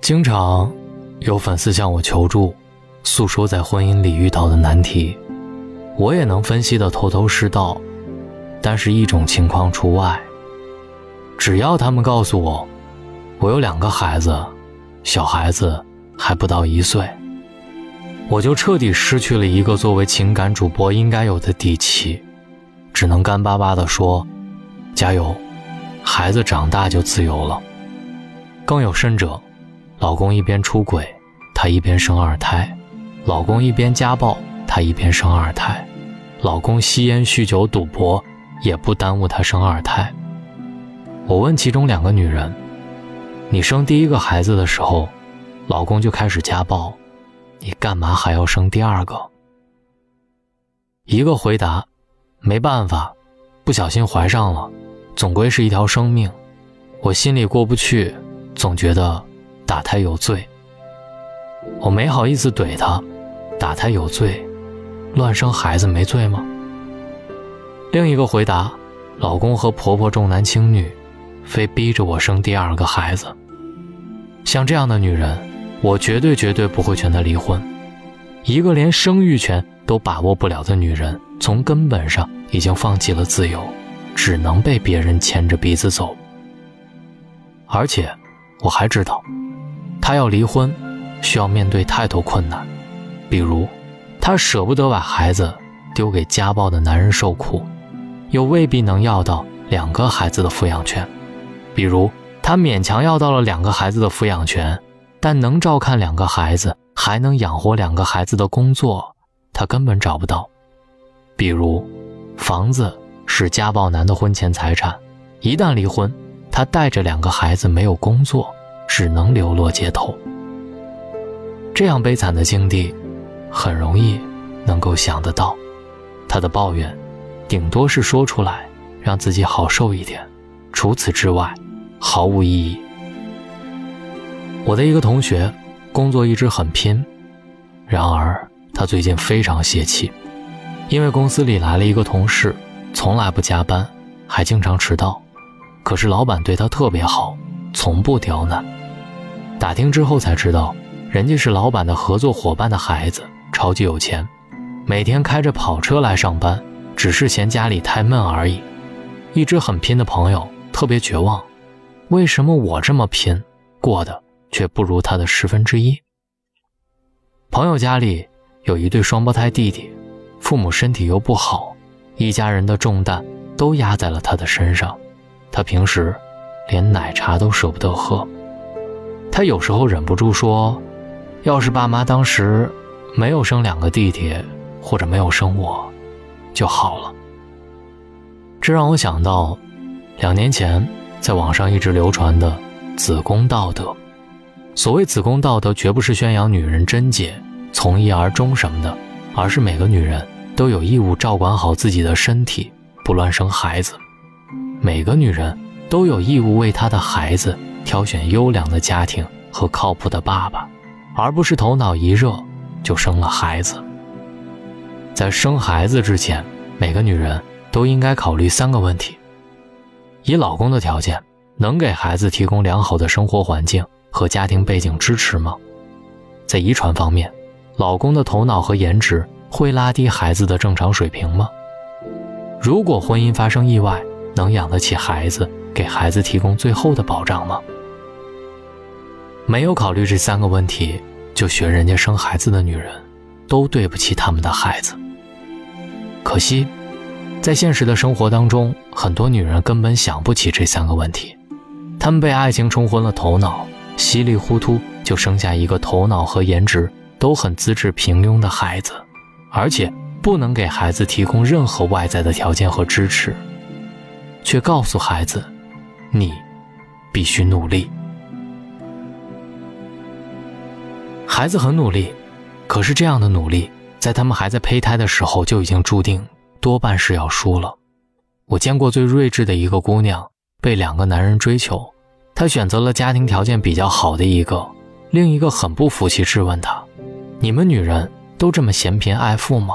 经常有粉丝向我求助，诉说在婚姻里遇到的难题，我也能分析的头头是道，但是一种情况除外。只要他们告诉我，我有两个孩子，小孩子还不到一岁，我就彻底失去了一个作为情感主播应该有的底气，只能干巴巴的说：“加油，孩子长大就自由了。”更有甚者。老公一边出轨，她一边生二胎；老公一边家暴，她一边生二胎；老公吸烟、酗酒、赌博，也不耽误她生二胎。我问其中两个女人：“你生第一个孩子的时候，老公就开始家暴，你干嘛还要生第二个？”一个回答：“没办法，不小心怀上了，总归是一条生命，我心里过不去，总觉得……”打胎有罪，我没好意思怼他。打胎有罪，乱生孩子没罪吗？另一个回答：老公和婆婆重男轻女，非逼着我生第二个孩子。像这样的女人，我绝对绝对不会劝她离婚。一个连生育权都把握不了的女人，从根本上已经放弃了自由，只能被别人牵着鼻子走。而且，我还知道。她要离婚，需要面对太多困难，比如，她舍不得把孩子丢给家暴的男人受苦，又未必能要到两个孩子的抚养权；比如，她勉强要到了两个孩子的抚养权，但能照看两个孩子，还能养活两个孩子的工作，她根本找不到；比如，房子是家暴男的婚前财产，一旦离婚，他带着两个孩子没有工作。只能流落街头。这样悲惨的境地，很容易能够想得到。他的抱怨，顶多是说出来让自己好受一点，除此之外，毫无意义。我的一个同学，工作一直很拼，然而他最近非常泄气，因为公司里来了一个同事，从来不加班，还经常迟到，可是老板对他特别好，从不刁难。打听之后才知道，人家是老板的合作伙伴的孩子，超级有钱，每天开着跑车来上班，只是嫌家里太闷而已。一直很拼的朋友特别绝望，为什么我这么拼，过得却不如他的十分之一？朋友家里有一对双胞胎弟弟，父母身体又不好，一家人的重担都压在了他的身上，他平时连奶茶都舍不得喝。他有时候忍不住说：“要是爸妈当时没有生两个弟弟，或者没有生我，就好了。”这让我想到，两年前在网上一直流传的“子宫道德”。所谓“子宫道德”，绝不是宣扬女人贞洁、从一而终什么的，而是每个女人都有义务照管好自己的身体，不乱生孩子；每个女人都有义务为她的孩子。挑选优良的家庭和靠谱的爸爸，而不是头脑一热就生了孩子。在生孩子之前，每个女人都应该考虑三个问题：以老公的条件，能给孩子提供良好的生活环境和家庭背景支持吗？在遗传方面，老公的头脑和颜值会拉低孩子的正常水平吗？如果婚姻发生意外，能养得起孩子，给孩子提供最后的保障吗？没有考虑这三个问题就学人家生孩子的女人，都对不起他们的孩子。可惜，在现实的生活当中，很多女人根本想不起这三个问题，她们被爱情冲昏了头脑，稀里糊涂就生下一个头脑和颜值都很资质平庸的孩子，而且不能给孩子提供任何外在的条件和支持，却告诉孩子：“你必须努力。”孩子很努力，可是这样的努力，在他们还在胚胎的时候就已经注定多半是要输了。我见过最睿智的一个姑娘，被两个男人追求，她选择了家庭条件比较好的一个，另一个很不服气，质问她：“你们女人都这么嫌贫爱富吗？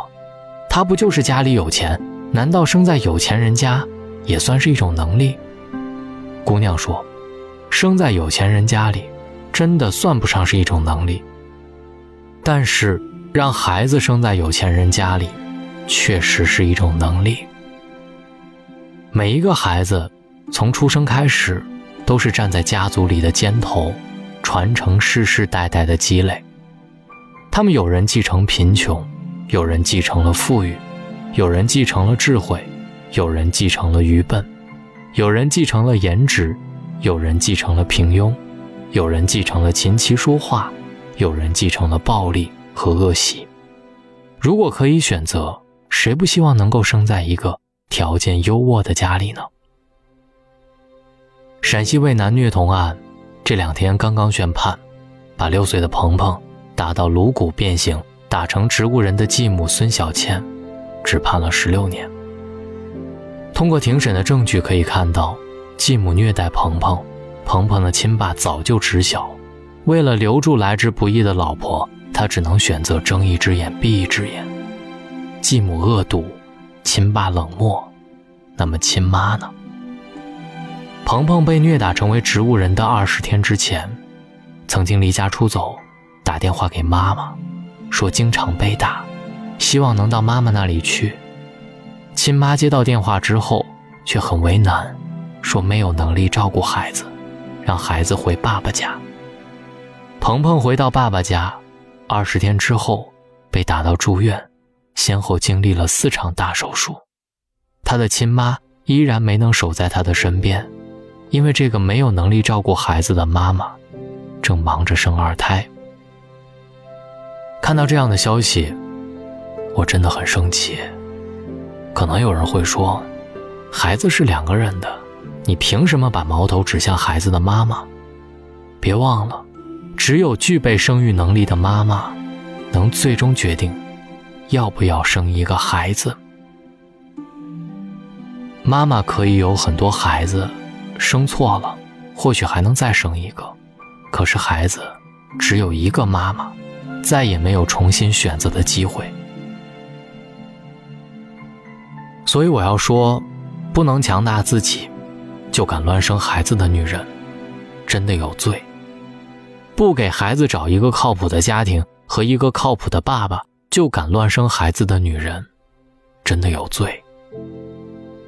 他不就是家里有钱？难道生在有钱人家也算是一种能力？”姑娘说：“生在有钱人家里，真的算不上是一种能力。但是让孩子生在有钱人家里，确实是一种能力。每一个孩子从出生开始，都是站在家族里的尖头，传承世世代代的积累。他们有人继承贫穷，有人继承了富裕，有人继承了智慧，有人继承了愚笨。”有人继承了颜值，有人继承了平庸，有人继承了琴棋书画，有人继承了暴力和恶习。如果可以选择，谁不希望能够生在一个条件优渥的家里呢？陕西渭南虐童案，这两天刚刚宣判，把六岁的鹏鹏打到颅骨变形、打成植物人的继母孙小倩，只判了十六年。通过庭审的证据可以看到，继母虐待鹏鹏，鹏鹏的亲爸早就知晓。为了留住来之不易的老婆，他只能选择睁一只眼闭一只眼。继母恶毒，亲爸冷漠，那么亲妈呢？鹏鹏被虐打成为植物人的二十天之前，曾经离家出走，打电话给妈妈，说经常被打，希望能到妈妈那里去。亲妈接到电话之后，却很为难，说没有能力照顾孩子，让孩子回爸爸家。鹏鹏回到爸爸家，二十天之后被打到住院，先后经历了四场大手术。他的亲妈依然没能守在他的身边，因为这个没有能力照顾孩子的妈妈，正忙着生二胎。看到这样的消息，我真的很生气。可能有人会说，孩子是两个人的，你凭什么把矛头指向孩子的妈妈？别忘了，只有具备生育能力的妈妈，能最终决定要不要生一个孩子。妈妈可以有很多孩子，生错了，或许还能再生一个。可是孩子只有一个妈妈，再也没有重新选择的机会。所以我要说，不能强大自己，就敢乱生孩子的女人，真的有罪。不给孩子找一个靠谱的家庭和一个靠谱的爸爸，就敢乱生孩子的女人，真的有罪。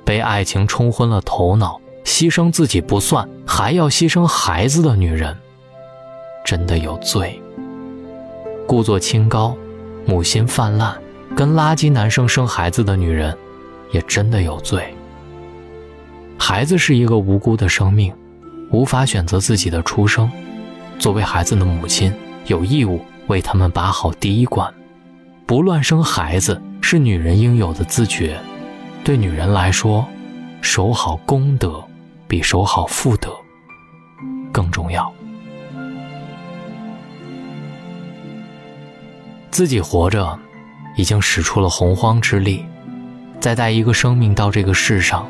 被爱情冲昏了头脑，牺牲自己不算，还要牺牲孩子的女人，真的有罪。故作清高，母心泛滥，跟垃圾男生生孩子的女人。也真的有罪。孩子是一个无辜的生命，无法选择自己的出生。作为孩子的母亲，有义务为他们把好第一关。不乱生孩子是女人应有的自觉。对女人来说，守好公德比守好妇德更重要。自己活着，已经使出了洪荒之力。再带一个生命到这个世上，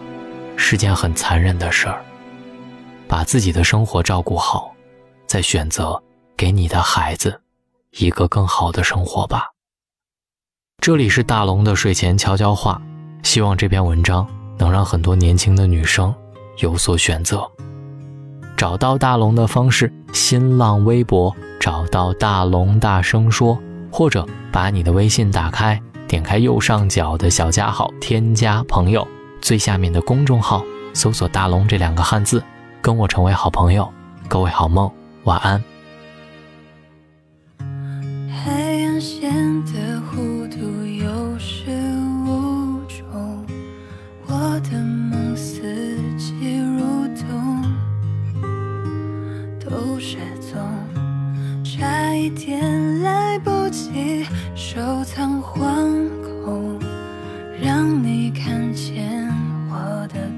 是件很残忍的事儿。把自己的生活照顾好，再选择给你的孩子一个更好的生活吧。这里是大龙的睡前悄悄话，希望这篇文章能让很多年轻的女生有所选择。找到大龙的方式：新浪微博找到大龙大声说，或者把你的微信打开。点开右上角的小加号，添加朋友，最下面的公众号搜索“大龙”这两个汉字，跟我成为好朋友。各位好梦，晚安。我的梦四季如冬。都失踪差一点来不及收藏惶恐让你看见我的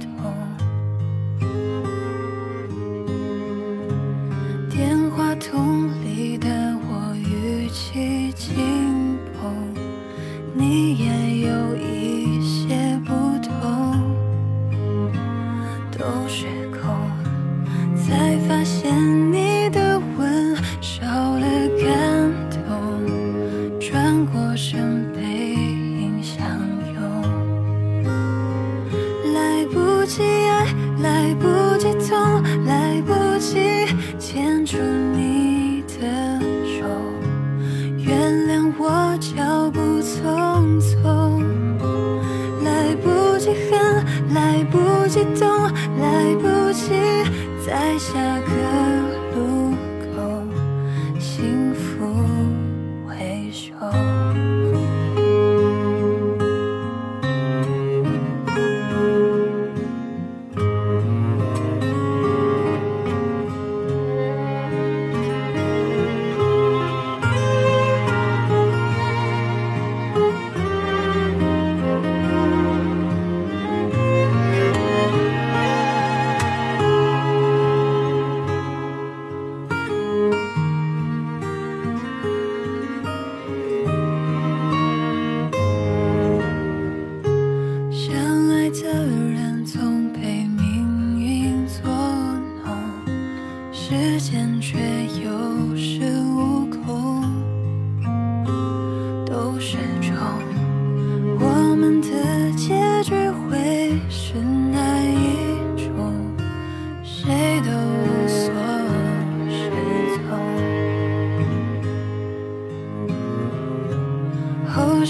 我脚步匆匆来不及恨来不及懂来不及再想。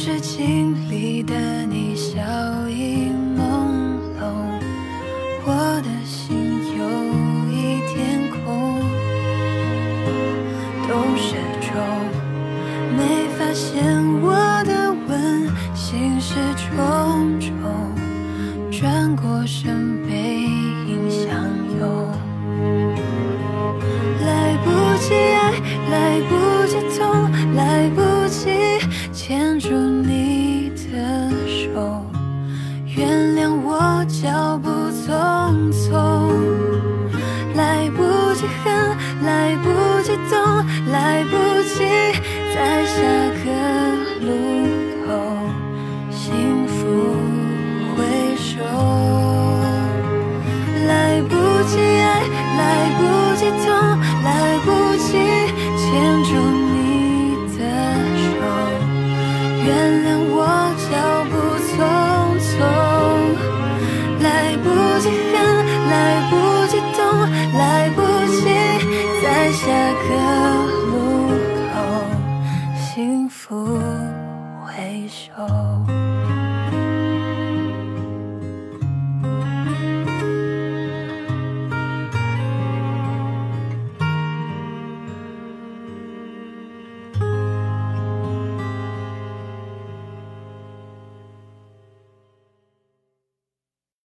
是镜里的你，笑意朦胧，我的心。下个路口幸福回首。